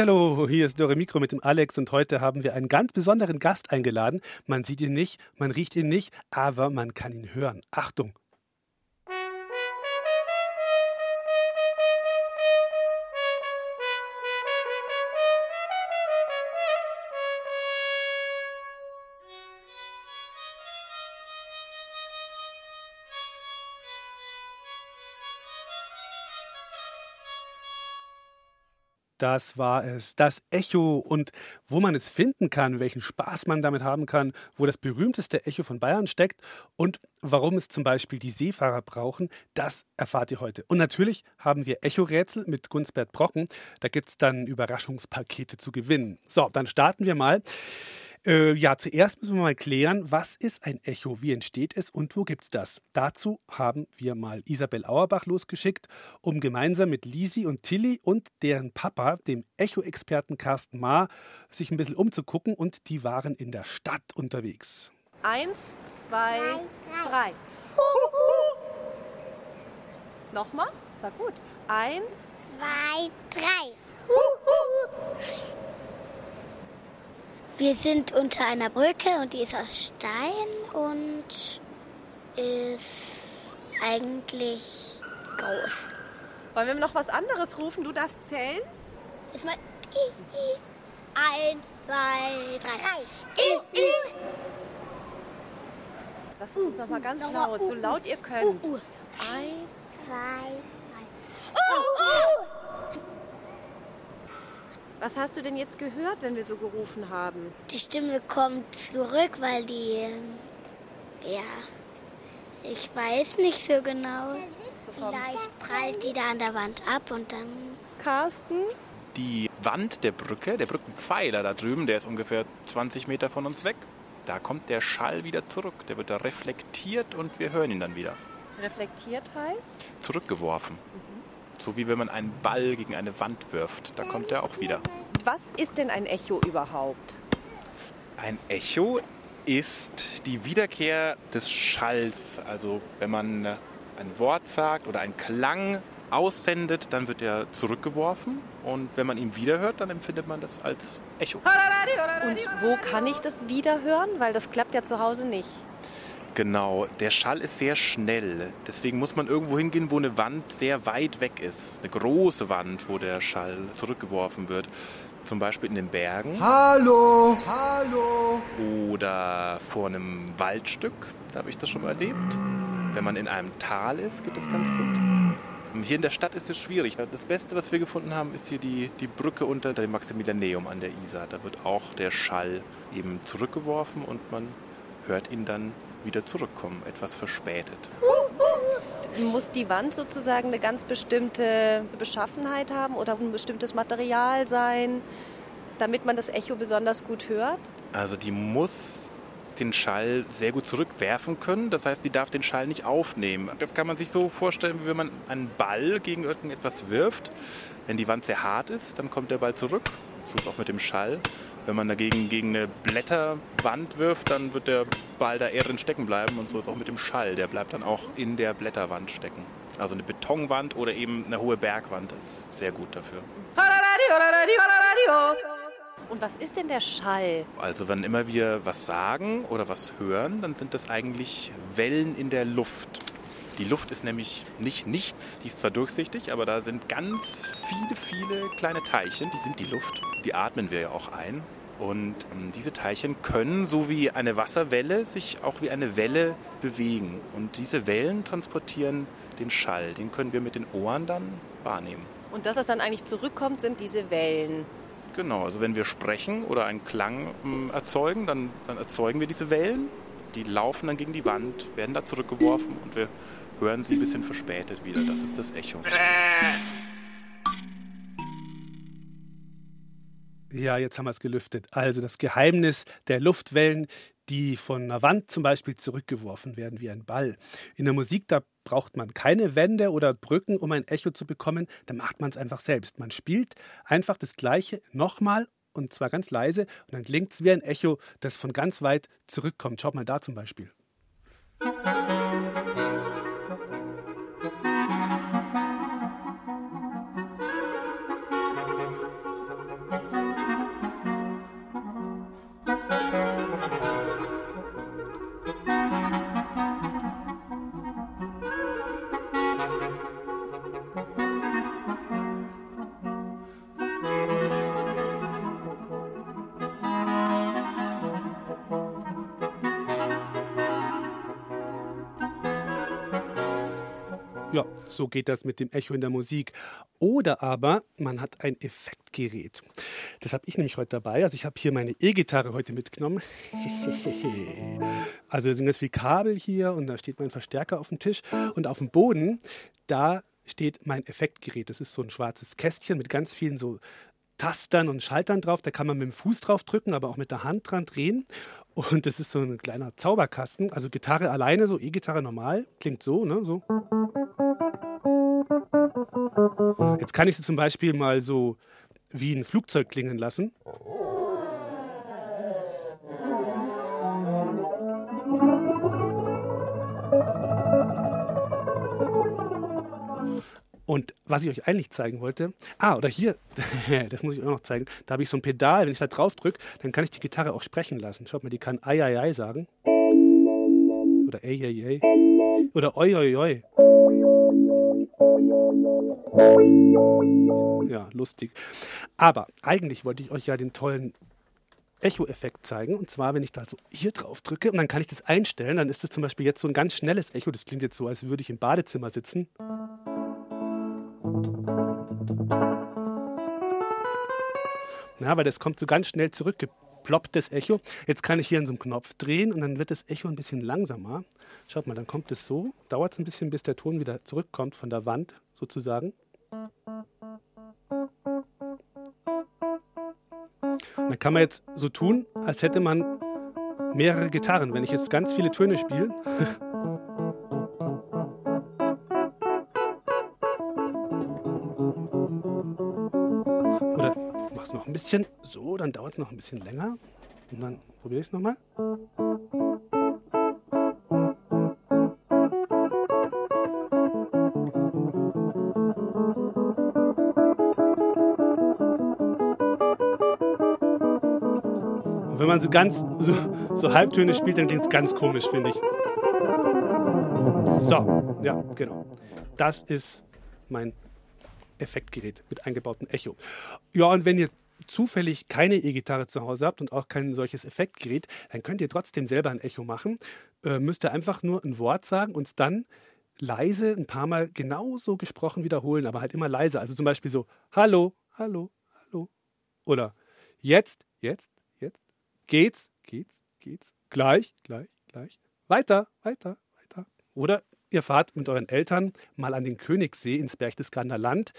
Hallihallo, hier ist Dore Mikro mit dem Alex und heute haben wir einen ganz besonderen Gast eingeladen. Man sieht ihn nicht, man riecht ihn nicht, aber man kann ihn hören. Achtung! Das war es, das Echo und wo man es finden kann, welchen Spaß man damit haben kann, wo das berühmteste Echo von Bayern steckt und warum es zum Beispiel die Seefahrer brauchen, das erfahrt ihr heute. Und natürlich haben wir Echo-Rätsel mit Gunsbert Brocken. Da gibt es dann Überraschungspakete zu gewinnen. So, dann starten wir mal. Äh, ja, zuerst müssen wir mal klären, was ist ein Echo, wie entsteht es und wo gibt es das? Dazu haben wir mal Isabel Auerbach losgeschickt, um gemeinsam mit Lisi und Tilly und deren Papa, dem Echo-Experten Carsten Maar, sich ein bisschen umzugucken und die waren in der Stadt unterwegs. Eins, zwei, drei. Nochmal, das war gut. Eins, Zwei, drei. Wir sind unter einer Brücke und die ist aus Stein und ist eigentlich groß. wollen wir noch was anderes rufen? Du darfst zählen. Ist mal I, I. Eins, zwei, drei. I, I. Lass es uns noch mal ganz Nochmal, laut, uh, so laut ihr könnt. uh. Eins, Zwei, drei. Was hast du denn jetzt gehört, wenn wir so gerufen haben? Die Stimme kommt zurück, weil die. Ja. Ich weiß nicht so genau. Vielleicht prallt die da an der Wand ab und dann. Carsten? Die Wand der Brücke, der Brückenpfeiler da drüben, der ist ungefähr 20 Meter von uns weg. Da kommt der Schall wieder zurück. Der wird da reflektiert und wir hören ihn dann wieder. Reflektiert heißt? Zurückgeworfen. So wie wenn man einen Ball gegen eine Wand wirft. Da kommt er auch wieder. Was ist denn ein Echo überhaupt? Ein Echo ist die Wiederkehr des Schalls. Also wenn man äh, ein Wort sagt oder einen Klang aussendet, dann wird er zurückgeworfen. Und wenn man ihn wiederhört, dann empfindet man das als Echo. Und wo kann ich das wieder hören? Weil das klappt ja zu Hause nicht. Genau, der Schall ist sehr schnell. Deswegen muss man irgendwo hingehen, wo eine Wand sehr weit weg ist. Eine große Wand, wo der Schall zurückgeworfen wird. Zum Beispiel in den Bergen Hallo, hallo. oder vor einem Waldstück. Da habe ich das schon mal erlebt. Wenn man in einem Tal ist, geht das ganz gut. Hier in der Stadt ist es schwierig. Das Beste, was wir gefunden haben, ist hier die, die Brücke unter dem Maximilianeum an der Isar. Da wird auch der Schall eben zurückgeworfen und man hört ihn dann wieder zurückkommen, etwas verspätet. Muss die Wand sozusagen eine ganz bestimmte Beschaffenheit haben oder ein bestimmtes Material sein, damit man das Echo besonders gut hört? Also die muss den Schall sehr gut zurückwerfen können. Das heißt, die darf den Schall nicht aufnehmen. Das kann man sich so vorstellen, wie wenn man einen Ball gegen irgendetwas wirft. Wenn die Wand sehr hart ist, dann kommt der Ball zurück. So ist es auch mit dem Schall. Wenn man dagegen gegen eine Blätterwand wirft, dann wird der Ball da eher drin stecken bleiben. Und so ist es auch mit dem Schall. Der bleibt dann auch in der Blätterwand stecken. Also eine Betonwand oder eben eine hohe Bergwand ist sehr gut dafür. Und was ist denn der Schall? Also wenn immer wir was sagen oder was hören, dann sind das eigentlich Wellen in der Luft. Die Luft ist nämlich nicht nichts, die ist zwar durchsichtig, aber da sind ganz viele, viele kleine Teilchen, die sind die Luft. Die atmen wir ja auch ein. Und ähm, diese Teilchen können, so wie eine Wasserwelle, sich auch wie eine Welle bewegen. Und diese Wellen transportieren den Schall. Den können wir mit den Ohren dann wahrnehmen. Und das, was dann eigentlich zurückkommt, sind diese Wellen. Genau, also wenn wir sprechen oder einen Klang ähm, erzeugen, dann, dann erzeugen wir diese Wellen. Die laufen dann gegen die Wand, werden da zurückgeworfen und wir hören sie ein bisschen verspätet wieder. Das ist das Echo. Ja, jetzt haben wir es gelüftet. Also das Geheimnis der Luftwellen, die von einer Wand zum Beispiel zurückgeworfen werden wie ein Ball. In der Musik, da braucht man keine Wände oder Brücken, um ein Echo zu bekommen, da macht man es einfach selbst. Man spielt einfach das Gleiche nochmal und zwar ganz leise und dann klingt es wie ein Echo, das von ganz weit zurückkommt. Schaut mal da zum Beispiel. Ja, so geht das mit dem Echo in der Musik. Oder aber man hat ein Effektgerät. Das habe ich nämlich heute dabei. Also ich habe hier meine E-Gitarre heute mitgenommen. also da sind ganz viele Kabel hier und da steht mein Verstärker auf dem Tisch. Und auf dem Boden, da steht mein Effektgerät. Das ist so ein schwarzes Kästchen mit ganz vielen so Tastern und Schaltern drauf. Da kann man mit dem Fuß drauf drücken, aber auch mit der Hand dran drehen. Und das ist so ein kleiner Zauberkasten. Also Gitarre alleine, so E-Gitarre normal, klingt so, ne? So. Jetzt kann ich sie zum Beispiel mal so wie ein Flugzeug klingen lassen. Und was ich euch eigentlich zeigen wollte, ah, oder hier, das muss ich auch noch zeigen, da habe ich so ein Pedal, wenn ich da drauf drücke, dann kann ich die Gitarre auch sprechen lassen. Schaut mal, die kann ai ai ai sagen. Oder ey ey ey. Oder oi oi oi. Ja, lustig. Aber eigentlich wollte ich euch ja den tollen Echo-Effekt zeigen. Und zwar, wenn ich da so hier drauf drücke und dann kann ich das einstellen, dann ist das zum Beispiel jetzt so ein ganz schnelles Echo. Das klingt jetzt so, als würde ich im Badezimmer sitzen. Ja, weil das kommt so ganz schnell zurückgeploppt, das Echo. Jetzt kann ich hier an so einem Knopf drehen und dann wird das Echo ein bisschen langsamer. Schaut mal, dann kommt es so. Dauert es ein bisschen, bis der Ton wieder zurückkommt von der Wand sozusagen. Dann kann man jetzt so tun, als hätte man mehrere Gitarren. Wenn ich jetzt ganz viele Töne spiele. bisschen so, dann dauert es noch ein bisschen länger. Und dann probiere ich es nochmal. Wenn man so ganz so, so Halbtöne spielt, dann klingt es ganz komisch, finde ich. So, ja, genau. Das ist mein Effektgerät mit eingebautem Echo. Ja, und wenn ihr zufällig keine E-Gitarre zu Hause habt und auch kein solches Effektgerät, dann könnt ihr trotzdem selber ein Echo machen. Äh, müsst ihr einfach nur ein Wort sagen und dann leise ein paar Mal genauso gesprochen wiederholen, aber halt immer leise. Also zum Beispiel so, hallo, hallo, hallo. Oder jetzt, jetzt, jetzt. Geht's, geht's, geht's. Gleich, gleich, gleich. Weiter, weiter, weiter. Oder Ihr fahrt mit euren Eltern mal an den Königssee ins Berchtesgadener Land.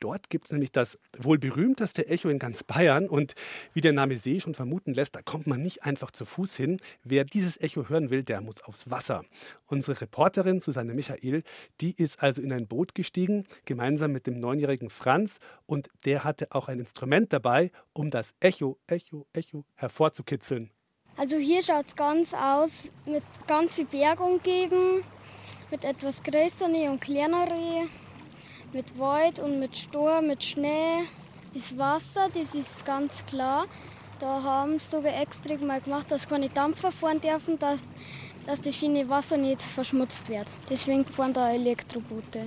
Dort gibt es nämlich das wohl berühmteste Echo in ganz Bayern. Und wie der Name See schon vermuten lässt, da kommt man nicht einfach zu Fuß hin. Wer dieses Echo hören will, der muss aufs Wasser. Unsere Reporterin Susanne Michael, die ist also in ein Boot gestiegen, gemeinsam mit dem neunjährigen Franz. Und der hatte auch ein Instrument dabei, um das Echo, Echo, Echo hervorzukitzeln. Also hier schaut es ganz aus mit ganz viel Berg umgeben mit etwas größeren und kleineren, mit Wald und mit Sturm, mit Schnee. Das Wasser, das ist ganz klar. Da haben sie sogar extra mal gemacht, dass keine Dampfer fahren dürfen, dass, dass das Schiene Wasser nicht verschmutzt wird. Deswegen fahren da Elektroboote.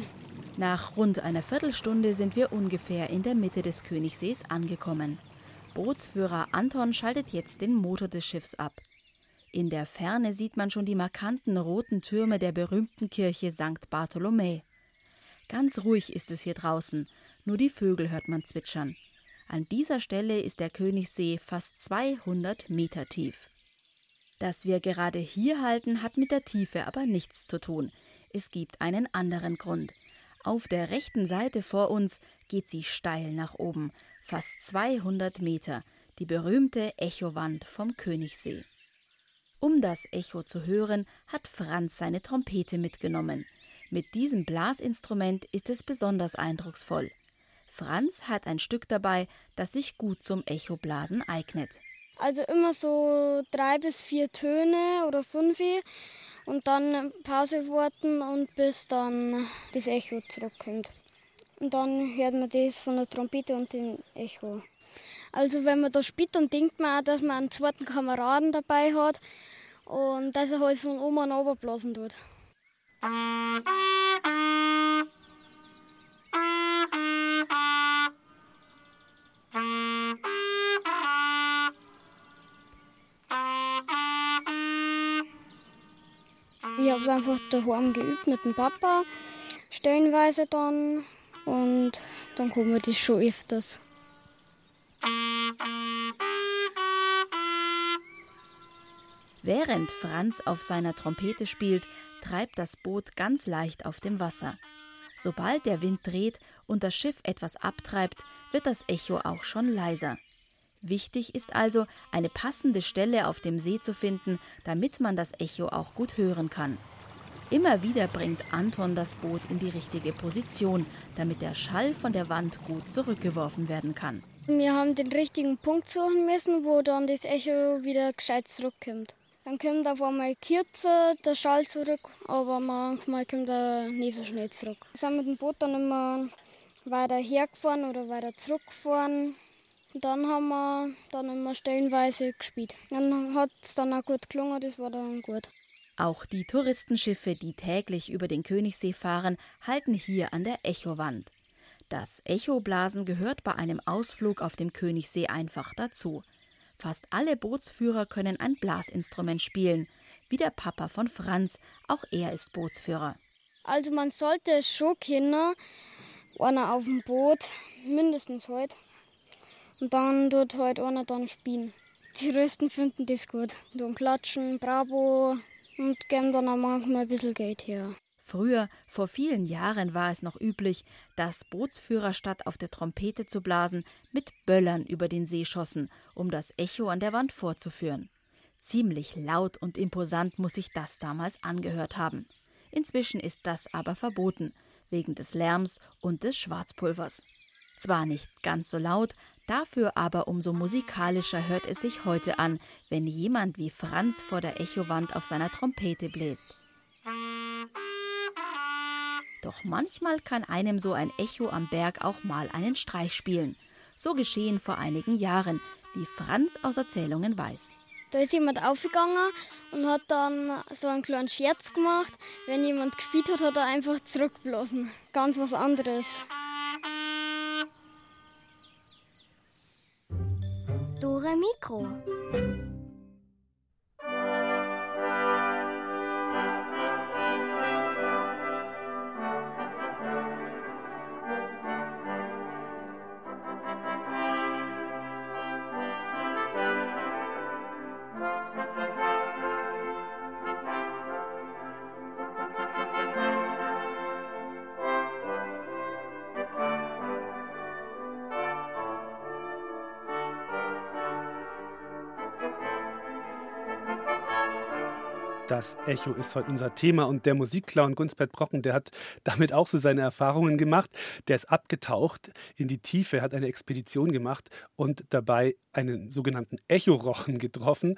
Nach rund einer Viertelstunde sind wir ungefähr in der Mitte des Königsees angekommen. Bootsführer Anton schaltet jetzt den Motor des Schiffs ab. In der Ferne sieht man schon die markanten roten Türme der berühmten Kirche St. Bartholomä. Ganz ruhig ist es hier draußen, nur die Vögel hört man zwitschern. An dieser Stelle ist der Königssee fast 200 Meter tief. Dass wir gerade hier halten, hat mit der Tiefe aber nichts zu tun. Es gibt einen anderen Grund. Auf der rechten Seite vor uns geht sie steil nach oben, fast 200 Meter, die berühmte Echowand vom Königssee. Um das Echo zu hören, hat Franz seine Trompete mitgenommen. Mit diesem Blasinstrument ist es besonders eindrucksvoll. Franz hat ein Stück dabei, das sich gut zum Echoblasen eignet. Also immer so drei bis vier Töne oder fünf und dann Pause warten und bis dann das Echo zurückkommt. Und dann hört man das von der Trompete und dem Echo. Also wenn man da spielt, dann denkt man auch, dass man einen zweiten Kameraden dabei hat und dass er halt von oben an oben blasen tut. Ich habe es einfach daheim geübt mit dem Papa, stellenweise dann. Und dann kommen wir das schon öfters. Während Franz auf seiner Trompete spielt, treibt das Boot ganz leicht auf dem Wasser. Sobald der Wind dreht und das Schiff etwas abtreibt, wird das Echo auch schon leiser. Wichtig ist also, eine passende Stelle auf dem See zu finden, damit man das Echo auch gut hören kann. Immer wieder bringt Anton das Boot in die richtige Position, damit der Schall von der Wand gut zurückgeworfen werden kann. Wir haben den richtigen Punkt suchen müssen, wo dann das Echo wieder gescheit zurückkommt. Dann kommt auf einmal kürzer der Schall zurück, aber manchmal kommt er nicht so schnell zurück. Wir sind mit dem Boot dann immer weiter hergefahren oder weiter zurückgefahren. Und dann haben wir dann immer stellenweise gespielt. Dann hat es dann auch gut gelungen, das war dann gut. Auch die Touristenschiffe, die täglich über den Königssee fahren, halten hier an der Echowand. Das Echoblasen gehört bei einem Ausflug auf dem Königssee einfach dazu. Fast alle Bootsführer können ein Blasinstrument spielen, wie der Papa von Franz, auch er ist Bootsführer. Also man sollte schon kennen, einer auf dem Boot, mindestens heute. Und dann dort halt einer dann spielen. Die Touristen finden das gut. Dann klatschen, bravo und geben dann auch manchmal ein bisschen Geld her. Früher, vor vielen Jahren, war es noch üblich, dass Bootsführer statt auf der Trompete zu blasen, mit Böllern über den See schossen, um das Echo an der Wand vorzuführen. Ziemlich laut und imposant muss sich das damals angehört haben. Inzwischen ist das aber verboten, wegen des Lärms und des Schwarzpulvers. Zwar nicht ganz so laut, dafür aber umso musikalischer hört es sich heute an, wenn jemand wie Franz vor der Echowand auf seiner Trompete bläst. Doch manchmal kann einem so ein Echo am Berg auch mal einen Streich spielen. So geschehen vor einigen Jahren, wie Franz aus Erzählungen weiß. Da ist jemand aufgegangen und hat dann so einen kleinen Scherz gemacht. Wenn jemand gespielt hat, hat er einfach zurückblasen. Ganz was anderes. Dore Mikro. Echo ist heute unser Thema und der Musikclown Gunspert Brocken, der hat damit auch so seine Erfahrungen gemacht. Der ist abgetaucht in die Tiefe, hat eine Expedition gemacht und dabei einen sogenannten Echorochen getroffen.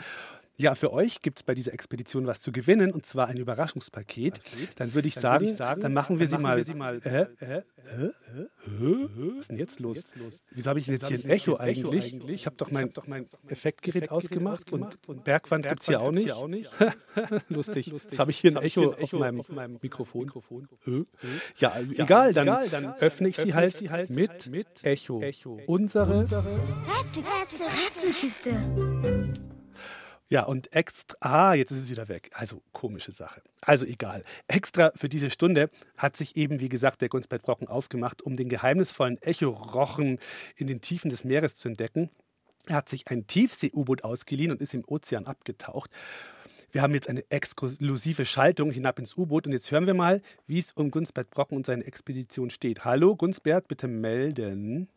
Ja, für euch gibt es bei dieser Expedition was zu gewinnen und zwar ein Überraschungspaket. Dann würde ich, sagen, ich sagen, dann machen wir dann sie, machen mal, wir sie mal. Äh, äh, äh, was ist denn jetzt los? Wieso habe ich denn jetzt hier ein Echo eigentlich? Ich habe doch mein, doch mein Effektgerät ausgemacht und, und Bergwand gibt es hier auch nicht. Lustig. Jetzt habe ich hier ein Echo auf meinem Mikrofon. Ja, egal, dann öffne ich sie halt, halt mit Echo. Unsere Rätselkiste. Ja, und extra, ah, jetzt ist es wieder weg. Also komische Sache. Also egal. Extra für diese Stunde hat sich eben, wie gesagt, der Gunsbert Brocken aufgemacht, um den geheimnisvollen Echorochen in den Tiefen des Meeres zu entdecken. Er hat sich ein Tiefsee-U-Boot ausgeliehen und ist im Ozean abgetaucht. Wir haben jetzt eine exklusive Schaltung hinab ins U-Boot und jetzt hören wir mal, wie es um Gunsbert Brocken und seine Expedition steht. Hallo Gunsbert, bitte melden.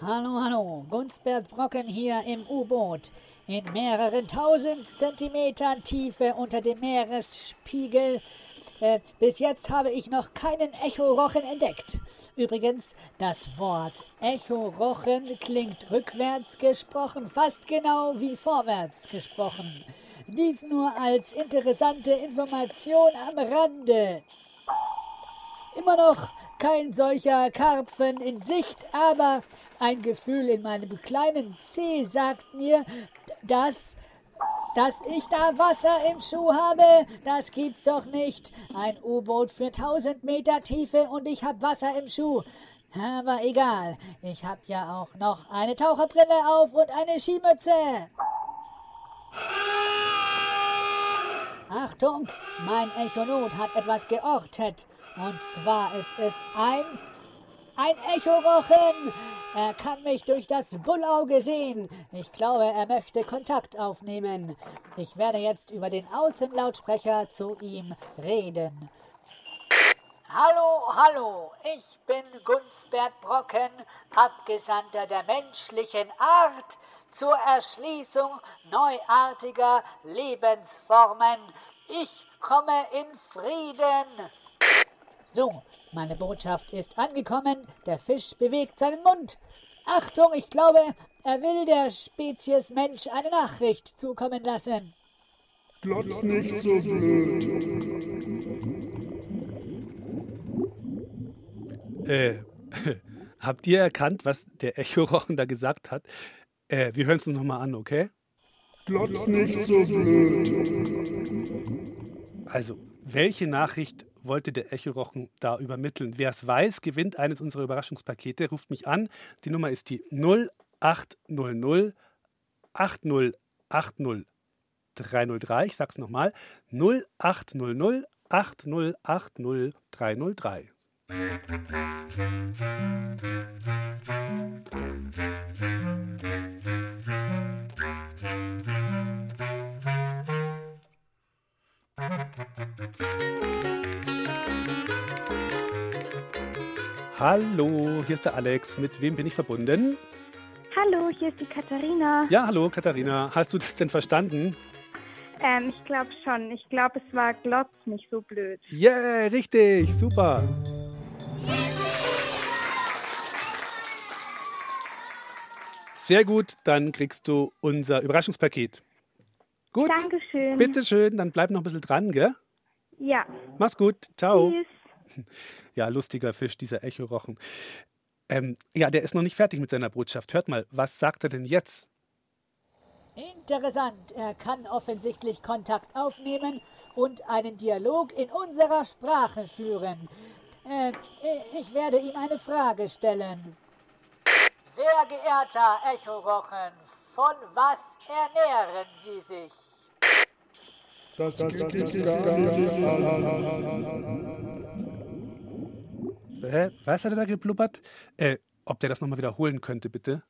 Hallo, hallo, Gunsbert Brocken hier im U-Boot. in mehreren tausend Zentimetern Tiefe unter dem Meeresspiegel. Äh, bis jetzt habe ich noch keinen Echorochen entdeckt. Übrigens, das Wort Echorochen klingt rückwärts gesprochen fast genau wie vorwärts gesprochen. Dies nur als interessante Information am Rande. Immer noch kein solcher Karpfen in Sicht, aber ein Gefühl in meinem kleinen Zeh sagt mir, dass dass ich da Wasser im Schuh habe, das gibt's doch nicht. Ein U-Boot für 1000 Meter Tiefe und ich hab Wasser im Schuh. Aber egal, ich hab ja auch noch eine Taucherbrille auf und eine Skimütze. Achtung, mein Echolot hat etwas geortet. Und zwar ist es ein ein Echorochen! Er kann mich durch das Bullauge sehen. Ich glaube, er möchte Kontakt aufnehmen. Ich werde jetzt über den Außenlautsprecher zu ihm reden. Hallo, hallo, ich bin Gunsbert Brocken, Abgesandter der menschlichen Art zur Erschließung neuartiger Lebensformen. Ich komme in Frieden. So, meine Botschaft ist angekommen. Der Fisch bewegt seinen Mund. Achtung, ich glaube, er will der Spezies Mensch eine Nachricht zukommen lassen. Glotz nicht so blöd. Äh, habt ihr erkannt, was der Echorochen da gesagt hat? Äh, wir hören es uns nochmal an, okay? Glotz nicht so blöd. Also, welche Nachricht wollte der Echorochen da übermitteln? Wer es weiß, gewinnt eines unserer Überraschungspakete. Ruft mich an. Die Nummer ist die 0800 8080 303. Ich sag's nochmal. 0800 8080 303. Hallo, hier ist der Alex. Mit wem bin ich verbunden? Hallo, hier ist die Katharina. Ja, hallo Katharina. Hast du das denn verstanden? Ähm, ich glaube schon. Ich glaube, es war Glotz nicht so blöd. Yeah, richtig. Super. Sehr gut, dann kriegst du unser Überraschungspaket. Gut. Dankeschön. Bitteschön, dann bleib noch ein bisschen dran, gell? Ja. Mach's gut. Ciao. Tschüss. Ja, lustiger Fisch, dieser Echorochen. Ähm, ja, der ist noch nicht fertig mit seiner Botschaft. Hört mal, was sagt er denn jetzt? Interessant. Er kann offensichtlich Kontakt aufnehmen und einen Dialog in unserer Sprache führen. Äh, ich werde ihm eine Frage stellen. Sehr geehrter Echorochen, von was ernähren Sie sich? Das. Hä? Was hat er da geblubbert? Äh, ob der das nochmal wiederholen könnte, bitte?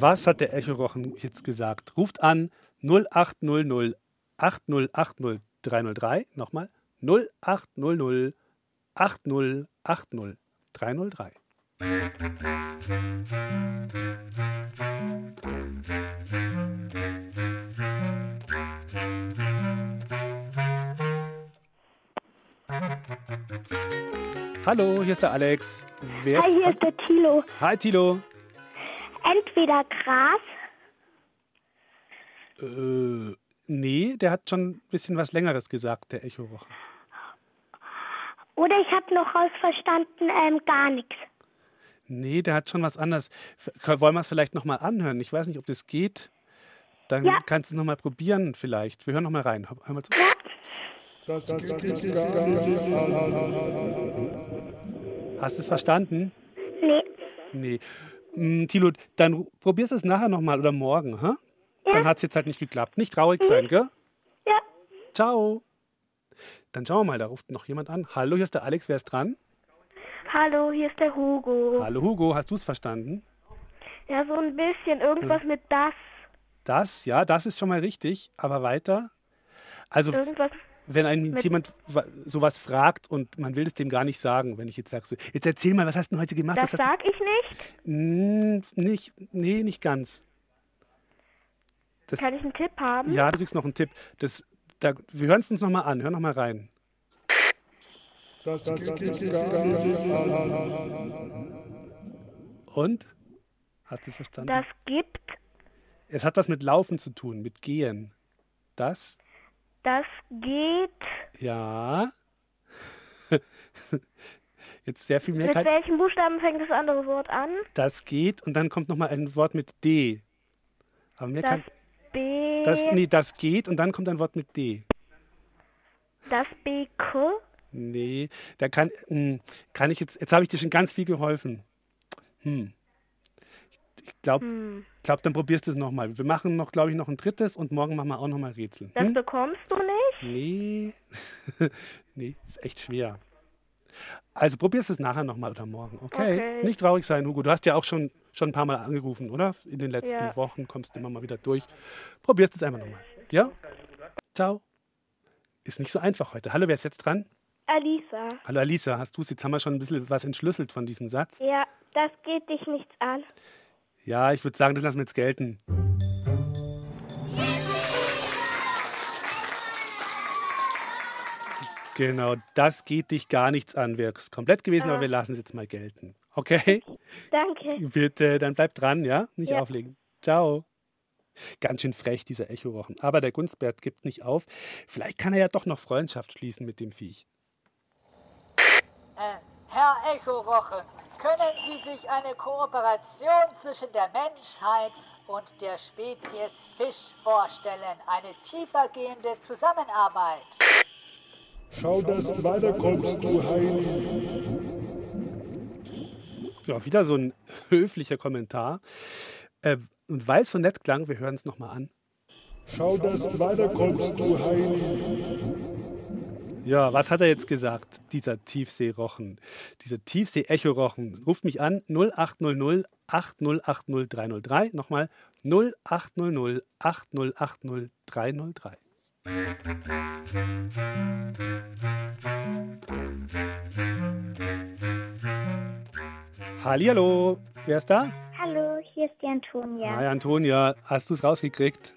Was hat der Echorochen jetzt gesagt? Ruft an 0800 8080 303. Nochmal 0800 8080 303. Hallo, hier ist der Alex. Wer Hi, hier ist der Tilo. Hi, Tilo. Entweder Gras Äh, nee, der hat schon ein bisschen was Längeres gesagt, der Echorochen. oder ich habe noch rausverstanden, ähm, gar nichts. Nee, der hat schon was anderes. Wollen wir es vielleicht nochmal anhören? Ich weiß nicht, ob das geht. Dann Ja. kannst du es nochmal probieren vielleicht. Wir hören nochmal rein. Hör mal zu. Hast du es verstanden? Nee. Nee. Mm, Thilo, dann probierst du es nachher nochmal oder morgen, hä? Dann hat es jetzt halt nicht geklappt. Nicht traurig sein, gell? Ja. Ciao. Dann schauen wir mal, da ruft noch jemand an. Hallo, hier ist der Alex, wer ist dran? Hallo, hier ist der Hugo. Hallo Hugo, hast du es verstanden? Ja, so ein bisschen. Irgendwas mit das. Das, ja, das ist schon mal richtig. Aber weiter? Also Irgendwas. wenn einen jemand wa- sowas fragt und man will es dem gar nicht sagen, wenn ich jetzt sage, so, jetzt erzähl mal, was hast du denn heute gemacht? Das sag ich nicht. Mm, nicht, nee, nicht ganz. Das, Kann ich einen Tipp haben? ja, du kriegst noch einen Tipp. Das, da, wir hören es uns nochmal an. Hör nochmal rein. Das an. Und? Hast du es verstanden? Das gibt, es hat was mit Laufen zu tun, mit Gehen. Das? das geht. Ja. Jetzt sehr viel mehr. Mit welchen Buchstaben fängt das andere Wort an? das geht und dann kommt nochmal ein Wort mit D. Aber mehr Das kann. B. Das, nee, das geht und dann kommt ein Wort mit D. Das BK. Nee, da kann, hm, kann ich jetzt, jetzt habe ich dir schon ganz viel geholfen. Hm. Ich glaube, Hm. glaub, dann probierst du es nochmal. Wir machen noch, glaube ich, noch ein drittes und morgen machen wir auch nochmal Rätsel. Das Hm? bekommst du nicht? Nee, nee, ist echt schwer. Also probierst es nachher nochmal oder morgen, okay? Okay. Nicht traurig sein, Hugo. Du hast ja auch schon, schon ein paar Mal angerufen, oder? In den letzten Ja. Wochen kommst du immer mal wieder durch. Probierst es einfach nochmal. Ja? Ciao. Ist nicht so einfach heute. Hallo, wer ist jetzt dran? Alisa. Hallo Alisa, hast du es? Jetzt haben wir schon ein bisschen was entschlüsselt von diesem Satz. Ja, das geht dich nichts an. Ja, ich würde sagen, das lassen wir jetzt gelten. Genau, das geht dich gar nichts an. Wäre es komplett gewesen, aber wir lassen es jetzt mal gelten. Okay? Danke. Bitte, dann bleib dran, ja? Nicht Ja. auflegen. Ciao. Ganz schön frech, dieser Echo-Rochen. Aber der Gunstbert gibt nicht auf. Vielleicht kann er ja doch noch Freundschaft schließen mit dem Viech. Äh, Herr Echorochen, können Sie sich eine Kooperation zwischen der Menschheit und der Spezies Fisch vorstellen? Eine tiefergehende Zusammenarbeit? Schau, dass du weiterkommst, du Heini. Ja, wieder so ein höflicher Kommentar. Äh, und weil es so nett klang, wir hören es nochmal an. Schau, dass du weiterkommst, du Heini. Ja, was hat er jetzt gesagt, dieser Tiefseerochen, dieser Tiefsee-Echo-Rochen? Ruft mich an 0800 8080 303. Nochmal 0800 8080 303. Hallihallo, wer ist da? Hallo, hier ist die Antonia. Hi Antonia, hast du es rausgekriegt?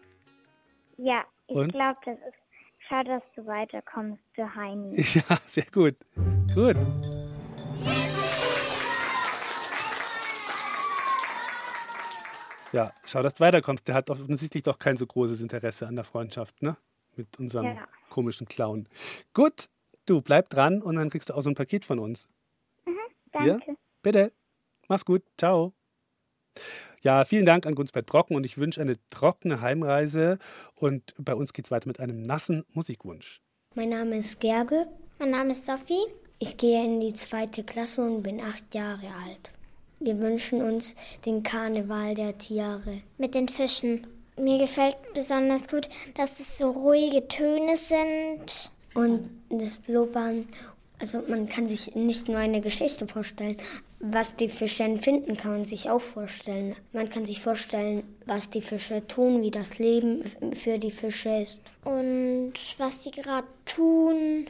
Ja, ich Und? glaube, das ist. Schau, dass du weiterkommst zu Heini. Ja, sehr gut. Gut. Ja, schau, dass du weiterkommst. Der hat offensichtlich doch kein so großes Interesse an der Freundschaft, ne? Mit unserem Ja. komischen Clown. Gut, du bleib dran und dann kriegst du auch so ein Paket von uns. Ja? Danke. Bitte. Mach's gut. Ciao. Ja, vielen Dank an Gunsbert Brocken und ich wünsche eine trockene Heimreise. Und bei uns geht's weiter mit einem nassen Musikwunsch. Mein Name ist Gerge. Mein Name ist Sophie. Ich gehe in die zweite Klasse und bin acht Jahre alt. Wir wünschen uns den Karneval der Tiere. Mit den Fischen. Mir gefällt besonders gut, dass es so ruhige Töne sind. Und das Blubbern, also man kann sich nicht nur eine Geschichte vorstellen. Was die Fische empfinden, kann man sich auch vorstellen. Man kann sich vorstellen, was die Fische tun, wie das Leben für die Fische ist. Und was sie gerade tun.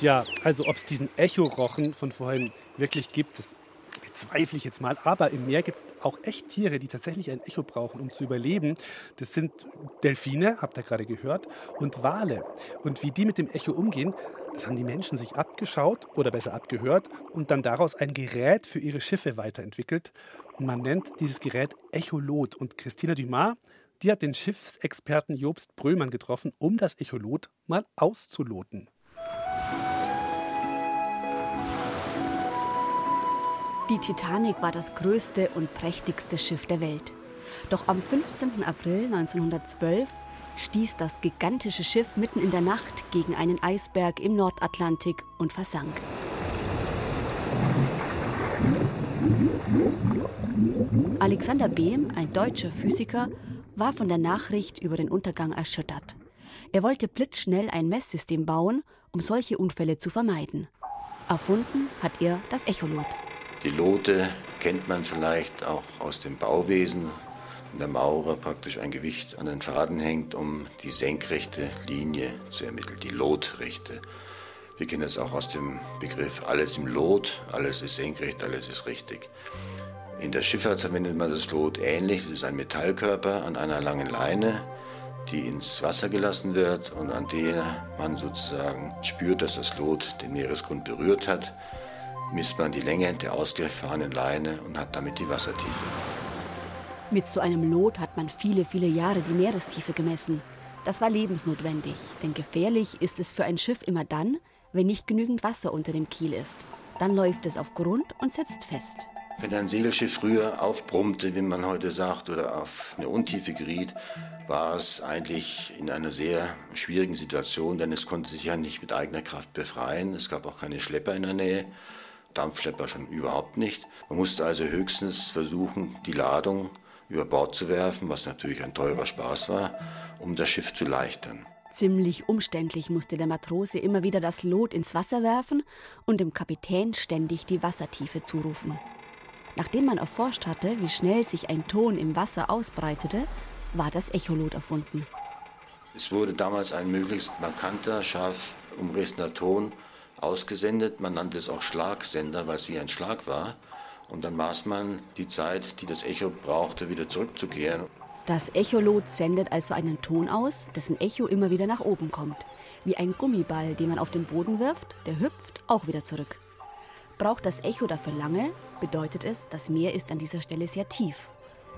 Ja, also ob es diesen Echorochen von vorhin wirklich gibt, das bezweifle ich jetzt mal. Aber im Meer gibt es auch echt Tiere, die tatsächlich ein Echo brauchen, um zu überleben. Das sind Delfine, habt ihr gerade gehört, und Wale. Und wie die mit dem Echo umgehen, das haben die Menschen sich abgeschaut oder besser abgehört und dann daraus ein Gerät für ihre Schiffe weiterentwickelt. Und man nennt dieses Gerät Echolot. Und Christina Dumas, die hat den Schiffsexperten Jobst Bröllmann getroffen, um das Echolot mal auszuloten. Die Titanic war das größte und prächtigste Schiff der Welt. Doch am 15. April 1912 stieß das gigantische Schiff mitten in der Nacht gegen einen Eisberg im Nordatlantik und versank. Alexander Behm, ein deutscher Physiker, war von der Nachricht über den Untergang erschüttert. Er wollte blitzschnell ein Messsystem bauen, um solche Unfälle zu vermeiden. Erfunden hat er das Echolot. Die Lote kennt man vielleicht auch aus dem Bauwesen, wenn der Maurer praktisch ein Gewicht an den Faden hängt, um die senkrechte Linie zu ermitteln, die Lotrichte. Wir kennen es auch aus dem Begriff alles im Lot, alles ist senkrecht, alles ist richtig. In der Schifffahrt verwendet man das Lot ähnlich. Es ist ein Metallkörper an einer langen Leine, die ins Wasser gelassen wird und an der man sozusagen spürt, dass das Lot den Meeresgrund berührt hat. Misst man die Länge der ausgefahrenen Leine und hat damit die Wassertiefe. Mit so einem Lot hat man viele, viele Jahre die Meerestiefe gemessen. Das war lebensnotwendig, denn gefährlich ist es für ein Schiff immer dann, wenn nicht genügend Wasser unter dem Kiel ist. Dann läuft es auf Grund und setzt fest. Wenn ein Segelschiff früher aufbrummte, wie man heute sagt, oder auf eine Untiefe geriet, war es eigentlich in einer sehr schwierigen Situation, denn es konnte sich ja nicht mit eigener Kraft befreien. Es gab auch keine Schlepper in der Nähe, Dampfschlepper schon überhaupt nicht. Man musste also höchstens versuchen, die Ladung über Bord zu werfen, was natürlich ein teurer Spaß war, um das Schiff zu leichtern. Ziemlich umständlich musste der Matrose immer wieder das Lot ins Wasser werfen und dem Kapitän ständig die Wassertiefe zurufen. Nachdem man erforscht hatte, wie schnell sich ein Ton im Wasser ausbreitete, war das Echolot erfunden. Es wurde damals ein möglichst markanter, scharf umrissender Ton ausgesendet. Man nannte es auch Schlagsender, weil es wie ein Schlag war. Und dann maß man die Zeit, die das Echo brauchte, wieder zurückzukehren. Das Echolot sendet also einen Ton aus, dessen Echo immer wieder nach oben kommt. Wie ein Gummiball, den man auf den Boden wirft, der hüpft auch wieder zurück. Braucht das Echo dafür lange, bedeutet es, das Meer ist an dieser Stelle sehr tief.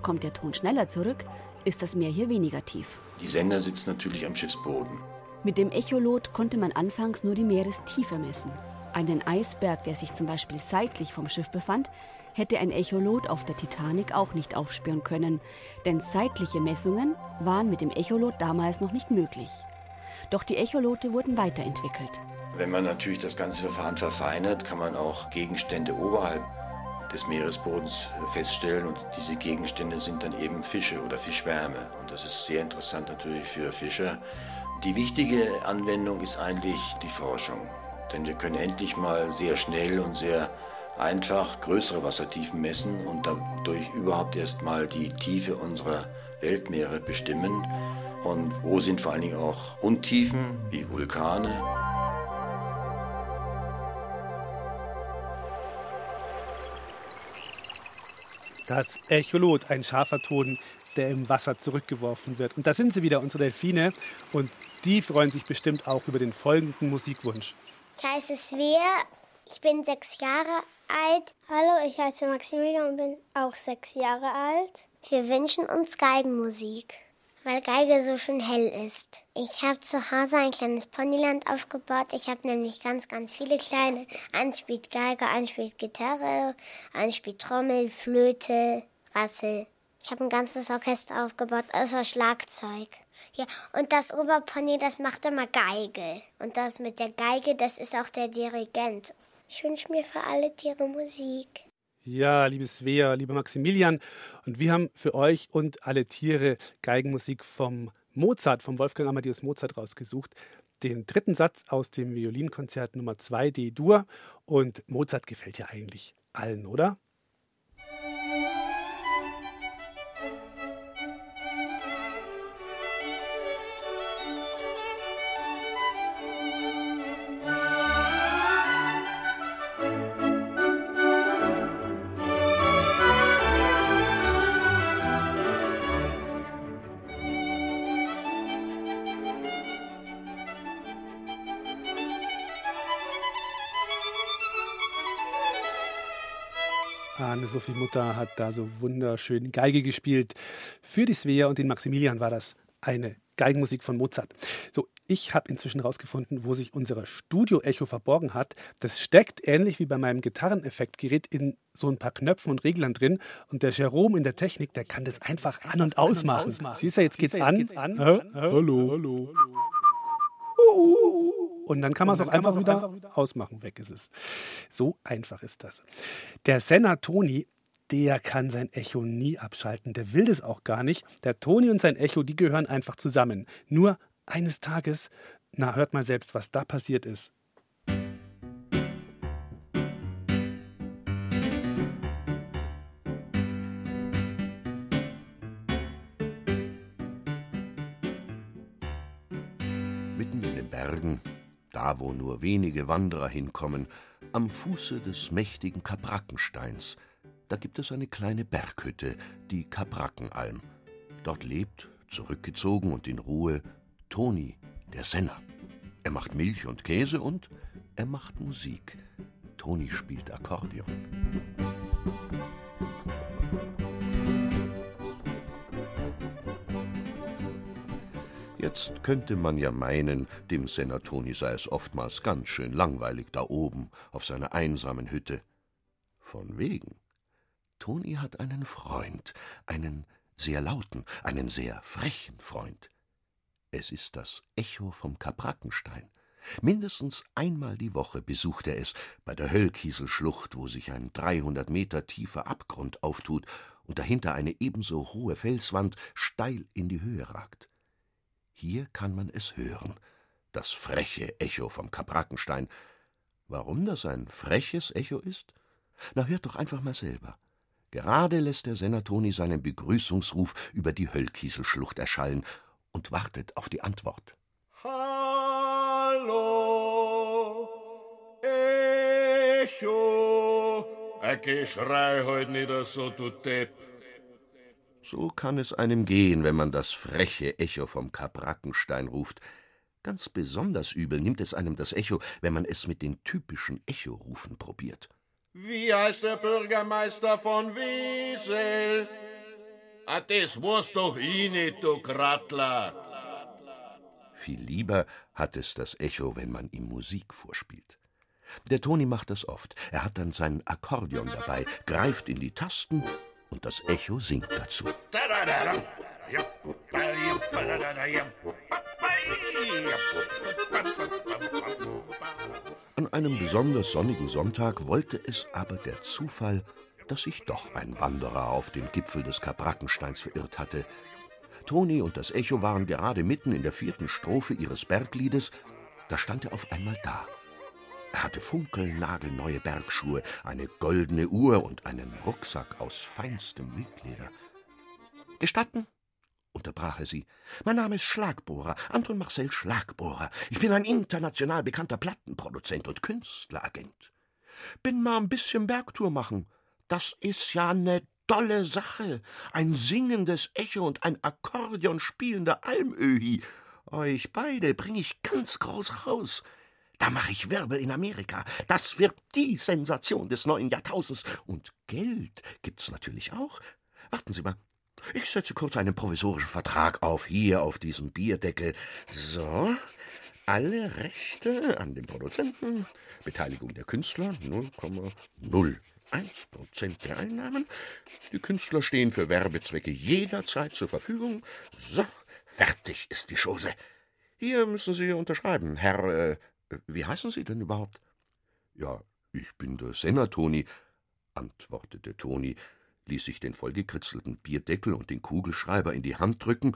Kommt der Ton schneller zurück, ist das Meer hier weniger tief. Die Sender sitzen natürlich am Schiffsboden. Mit dem Echolot konnte man anfangs nur die Meerestiefe messen. Einen Eisberg, der sich zum Beispiel seitlich vom Schiff befand, hätte ein Echolot auf der Titanic auch nicht aufspüren können, denn seitliche Messungen waren mit dem Echolot damals noch nicht möglich. Doch die Echolote wurden weiterentwickelt. Wenn man natürlich das ganze Verfahren verfeinert, kann man auch Gegenstände oberhalb des Meeresbodens feststellen und diese Gegenstände sind dann eben Fische oder Fischwärme und das ist sehr interessant natürlich für Fischer. Die wichtige Anwendung ist eigentlich die Forschung, denn wir können endlich mal sehr schnell und sehr einfach größere Wassertiefen messen und dadurch überhaupt erst mal die Tiefe unserer Weltmeere bestimmen und wo sind vor allen Dingen auch Untiefen wie Vulkane. Das Echolot, ein scharfer Ton, der im Wasser zurückgeworfen wird. Und da sind sie wieder, unsere Delfine. Und die freuen sich bestimmt auch über den folgenden Musikwunsch. Ich heiße Svea, ich bin sechs Jahre alt. Hallo, ich heiße Maximilian und bin auch sechs Jahre alt. Wir wünschen uns Geigenmusik, weil Geige so schön hell ist. Ich habe zu Hause ein kleines Ponyland aufgebaut. Ich habe nämlich ganz, ganz viele kleine. Eins spielt Geige, eins spielt Gitarre, eins spielt Trommel, Flöte, Rassel. Ich habe ein ganzes Orchester aufgebaut, außer Schlagzeug. Ja, und das Oberpony, das macht immer Geige. Und das mit der Geige, das ist auch der Dirigent. Ich wünsche mir für alle Tiere Musik. Ja, liebe Svea, lieber Maximilian. Und wir haben für euch und alle Tiere Geigenmusik vom Mozart, vom Wolfgang Amadeus Mozart rausgesucht. Den dritten Satz aus dem Violinkonzert Nummer 2 D-Dur. Und Mozart gefällt ja eigentlich allen, oder? Anne-Sophie Mutter hat da so wunderschön Geige gespielt. Für die Svea und den Maximilian war das eine Geigenmusik von Mozart. So, ich habe inzwischen herausgefunden, wo sich unser Studio-Echo verborgen hat. Das steckt ähnlich wie bei meinem Gitarreneffektgerät in so ein paar Knöpfen und Reglern drin. Und der Jerome in der Technik, der kann das einfach an- und ausmachen. Siehst du, jetzt geht's an. Hä? Hallo. Hallo. Und dann kann man es auch einfach wieder ausmachen. Weg ist es. So einfach ist das. Der Senna Toni, der kann sein Echo nie abschalten. Der will das auch gar nicht. Der Toni und sein Echo, die gehören einfach zusammen. Nur eines Tages, na, hört mal selbst, was da passiert ist. Wo nur wenige Wanderer hinkommen, am Fuße des mächtigen Kabrackensteins, da gibt es eine kleine Berghütte, die Kabrackenalm. Dort lebt, zurückgezogen und in Ruhe, Toni, der Senner. Er macht Milch und Käse und er macht Musik. Toni spielt Akkordeon. Jetzt könnte man ja meinen, dem Senatoni sei es oftmals ganz schön langweilig da oben auf seiner einsamen Hütte. Von wegen. Toni hat einen Freund, einen sehr lauten, einen sehr frechen Freund. Es ist das Echo vom Kabrackenstein. Mindestens einmal die Woche besucht er es bei der Höllkieselschlucht, wo sich ein 300 Meter tiefer Abgrund auftut und dahinter eine ebenso hohe Felswand steil in die Höhe ragt. Hier kann man es hören, das freche Echo vom Kabrackenstein. Warum das ein freches Echo ist? Na, hört doch einfach mal selber. Gerade lässt der Senatoni seinen Begrüßungsruf über die Höllkieselschlucht erschallen und wartet auf die Antwort. Hallo, Echo. Ein schrei heut nicht so, du Depp. So kann es einem gehen, wenn man das freche Echo vom Kabrackenstein ruft. Ganz besonders übel nimmt es einem das Echo, wenn man es mit den typischen Echorufen probiert. Wie heißt der Bürgermeister von Wiesel? Ah, das weiß doch ich nicht, du Krattler. Viel lieber hat es das Echo, wenn man ihm Musik vorspielt. Der Toni macht das oft. Er hat dann sein Akkordeon dabei, greift in die Tasten und das Echo singt dazu. An einem besonders sonnigen Sonntag wollte es aber der Zufall, dass sich doch ein Wanderer auf den Gipfel des Kabrackensteins verirrt hatte. Toni und das Echo waren gerade mitten in der vierten Strophe ihres Bergliedes, da stand er auf einmal da. Er hatte funkelnagelneue Bergschuhe, eine goldene Uhr und einen Rucksack aus feinstem Wildleder. Gestatten, unterbrach er sie. Mein Name ist Schlagbohrer, Anton Marcel Schlagbohrer. Ich bin ein international bekannter Plattenproduzent und Künstleragent. Bin mal ein bisschen Bergtour machen. Das ist ja ne tolle Sache. Ein singendes Echo und ein Akkordeon spielender Almöhi. Euch beide bring ich ganz groß raus. Da mache ich Wirbel in Amerika. Das wird die Sensation des neuen Jahrtausends. Und Geld gibt's natürlich auch. Warten Sie mal. Ich setze kurz einen provisorischen Vertrag auf, hier auf diesem Bierdeckel. So. Alle Rechte an den Produzenten. Beteiligung der Künstler 0,01 Prozent der Einnahmen. Die Künstler stehen für Werbezwecke jederzeit zur Verfügung. So, fertig ist die Chose. Hier müssen Sie unterschreiben, Herr äh, wie heißen Sie denn überhaupt? Ja, ich bin der Senatoni, antwortete Toni, ließ sich den vollgekritzelten Bierdeckel und den Kugelschreiber in die Hand drücken,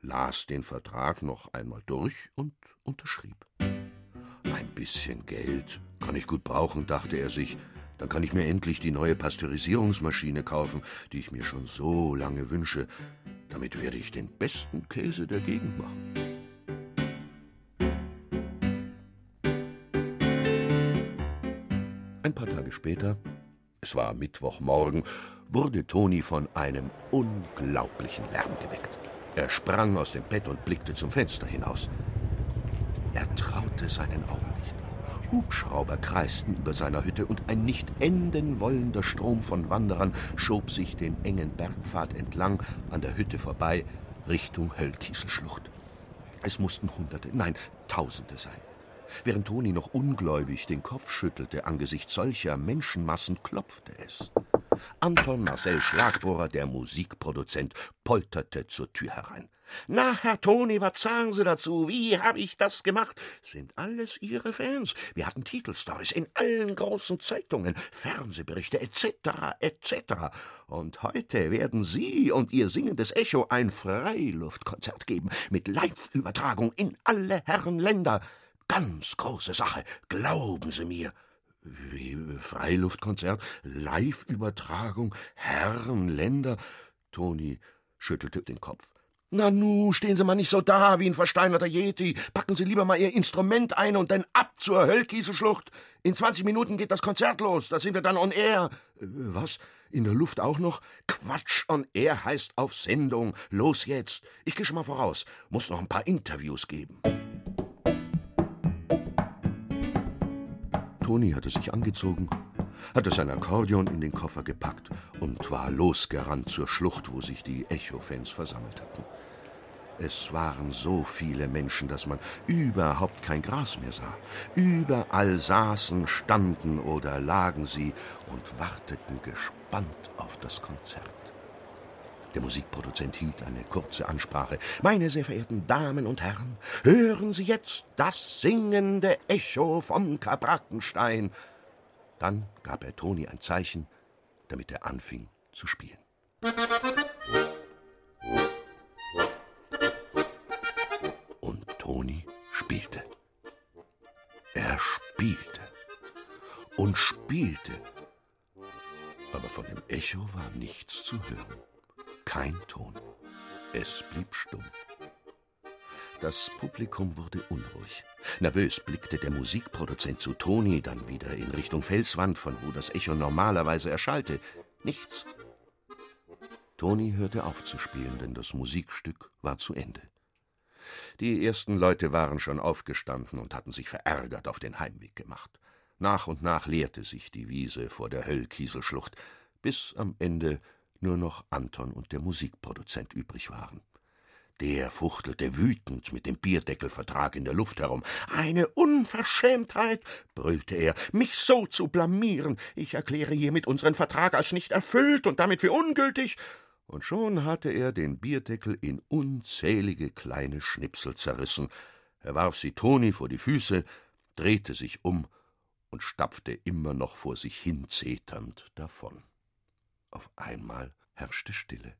las den Vertrag noch einmal durch und unterschrieb. Ein bisschen Geld kann ich gut brauchen, dachte er sich. Dann kann ich mir endlich die neue Pasteurisierungsmaschine kaufen, die ich mir schon so lange wünsche. Damit werde ich den besten Käse der Gegend machen. Tage später, es war Mittwochmorgen, wurde Toni von einem unglaublichen Lärm geweckt. Er sprang aus dem Bett und blickte zum Fenster hinaus. Er traute seinen Augen nicht. Hubschrauber kreisten über seiner Hütte und ein nicht enden wollender Strom von Wanderern schob sich den engen Bergpfad entlang an der Hütte vorbei Richtung Höllkieselschlucht. Es mussten Hunderte, nein, Tausende sein. Während Toni noch ungläubig den Kopf schüttelte angesichts solcher Menschenmassen, klopfte es. Anton Marcel Schlagbohrer, der Musikproduzent, polterte zur Tür herein. Na, Herr Toni, was sagen Sie dazu? Wie habe ich das gemacht? Sind alles Ihre Fans. Wir hatten Titelstories in allen großen Zeitungen, Fernsehberichte etc. etc. Und heute werden Sie und Ihr singendes Echo ein Freiluftkonzert geben mit Live-Übertragung in alle Herren Länder. Ganz große Sache, glauben Sie mir. Wie Freiluftkonzert, Live-Übertragung, Herren. Toni schüttelte den Kopf. Nanu, stehen Sie mal nicht so da wie ein versteinerter Yeti. Packen Sie lieber mal Ihr Instrument ein und dann ab zur Höllkieselschlucht. In 20 Minuten geht das Konzert los. Da sind wir dann on air. Äh, was? In der Luft auch noch? Quatsch, on air heißt auf Sendung. Los jetzt. Ich gehe schon mal voraus. Muss noch ein paar Interviews geben. Toni hatte sich angezogen, hatte sein Akkordeon in den Koffer gepackt und war losgerannt zur Schlucht, wo sich die Echo-Fans versammelt hatten. Es waren so viele Menschen, dass man überhaupt kein Gras mehr sah. Überall saßen, standen oder lagen sie und warteten gespannt auf das Konzert. Der Musikproduzent hielt eine kurze Ansprache. Meine sehr verehrten Damen und Herren, hören Sie jetzt das singende Echo vom Kabrakenstein. Dann gab er Toni ein Zeichen, damit er anfing zu spielen. Und Toni spielte. Er spielte und spielte, aber von dem Echo war nichts zu hören. Kein Ton. Es blieb stumm. Das Publikum wurde unruhig. Nervös blickte der Musikproduzent zu Toni, dann wieder in Richtung Felswand, von wo das Echo normalerweise erschallte. Nichts. Toni hörte auf zu spielen, denn das Musikstück war zu Ende. Die ersten Leute waren schon aufgestanden und hatten sich verärgert auf den Heimweg gemacht. Nach und nach leerte sich die Wiese vor der Höllkieselschlucht, bis am Ende nur noch Anton und der Musikproduzent übrig waren. Der fuchtelte wütend mit dem Bierdeckelvertrag in der Luft herum. Eine Unverschämtheit, brüllte er, mich so zu blamieren. Ich erkläre hiermit unseren Vertrag als nicht erfüllt und damit für ungültig. Und schon hatte er den Bierdeckel in unzählige kleine Schnipsel zerrissen. Er warf sie Toni vor die Füße, drehte sich um und stapfte immer noch vor sich hin zeternd davon. Auf einmal herrschte Stille.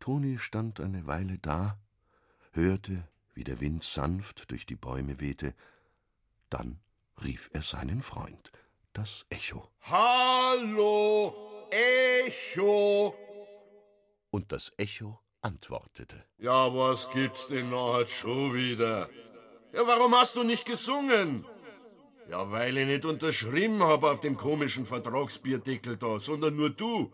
Toni stand eine Weile da, hörte, wie der Wind sanft durch die Bäume wehte, dann rief er seinen Freund, das Echo. Hallo, Echo! Und das Echo antwortete. Ja, was gibt's denn noch schon wieder? Ja, warum hast du nicht gesungen? Ja, weil ich nicht unterschrieben habe auf dem komischen Vertragsbierdeckel da, sondern nur du.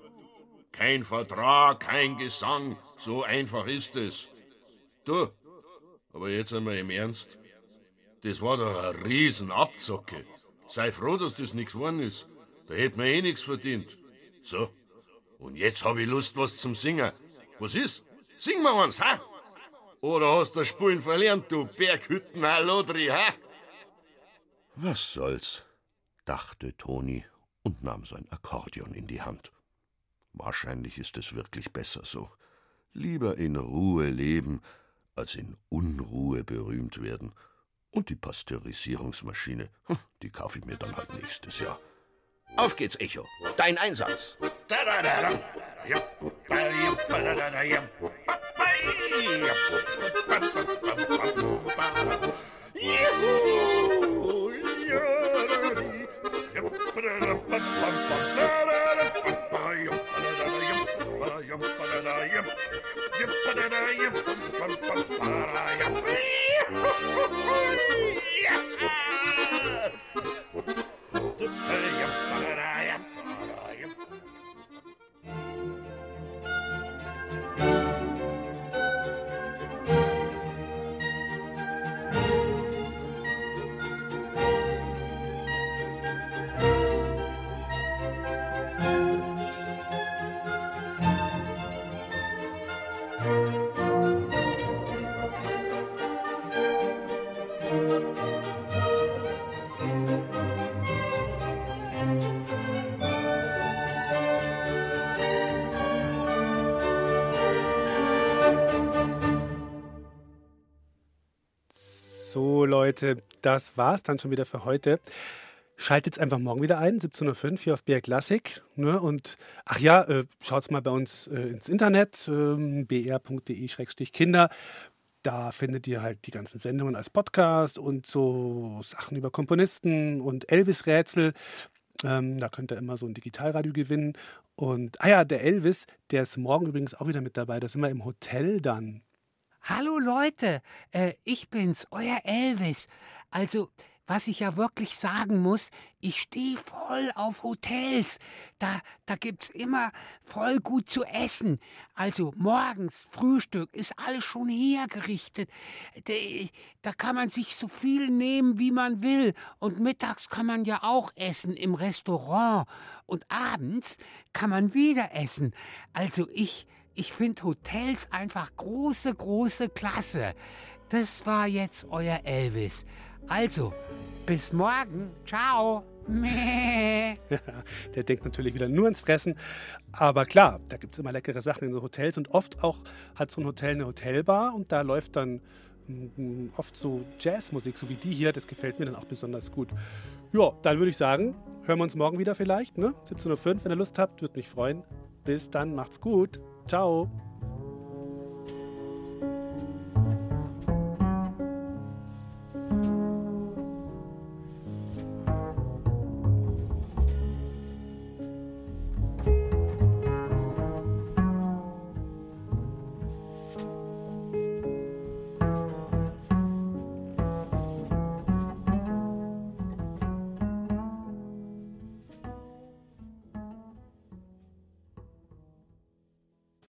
Kein Vertrag, kein Gesang, so einfach ist es. Du, aber jetzt einmal im Ernst. Das war doch eine Riesenabzocke. Sei froh, dass das nichts geworden ist. Da hätte man eh nichts verdient. So, und jetzt hab ich Lust, was zum Singen. Was ist? Sing mal eins, ha? Oder hast du Spulen verlernt, du Berghütten-Hallodri, ha? Was soll's, dachte Toni und nahm sein Akkordeon in die Hand. Wahrscheinlich ist es wirklich besser so. Lieber in Ruhe leben, als in Unruhe berühmt werden. Und die Pasteurisierungsmaschine, hm, die kaufe ich mir dann halt nächstes Jahr. Auf geht's, Echo. Dein Einsatz. Juhu! Yeah. Leute, das war's dann schon wieder für heute. Schaltet einfach morgen wieder ein, 17.05 Uhr hier auf BR Classic. Ne? Und ach ja, äh, schaut mal bei uns äh, ins Internet, äh, br.de-kinder. Da findet ihr halt die ganzen Sendungen als Podcast und so Sachen über Komponisten und Elvis-Rätsel. Ähm, da könnt ihr immer so ein Digitalradio gewinnen. Und, ah ja, der Elvis, der ist morgen übrigens auch wieder mit dabei. Da sind wir im Hotel dann. Hallo Leute, äh, ich bin's, euer Elvis. Also, was ich ja wirklich sagen muss, ich stehe voll auf Hotels. Da, da gibt's immer voll gut zu essen. Also morgens, Frühstück, ist alles schon hergerichtet. Da kann man sich so viel nehmen, wie man will. Und mittags kann man ja auch essen im Restaurant. Und abends kann man wieder essen. Also ich, ich finde Hotels einfach große, große Klasse. Das war jetzt euer Elvis. Also, bis morgen. Ciao. der denkt natürlich wieder nur ins Fressen. Aber klar, da gibt es immer leckere Sachen in so Hotels und oft auch hat so ein Hotel eine Hotelbar und da läuft dann mm, oft so Jazzmusik, so wie die hier. Das gefällt mir dann auch besonders gut. Ja, dann würde ich sagen, hören wir uns morgen wieder vielleicht, ne? 17.05 Uhr, wenn ihr Lust habt, würde mich freuen. Bis dann, macht's gut. Ciao.